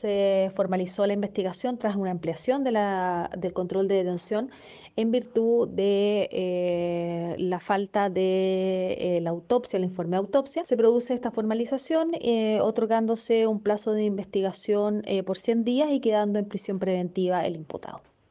Se formalizó la investigación tras una ampliación de la, del control de detención en virtud de eh, la falta de eh, la autopsia, el informe de autopsia. Se produce esta formalización eh, otorgándose un plazo de investigación eh, por 100 días y quedando en prisión preventiva el imputado.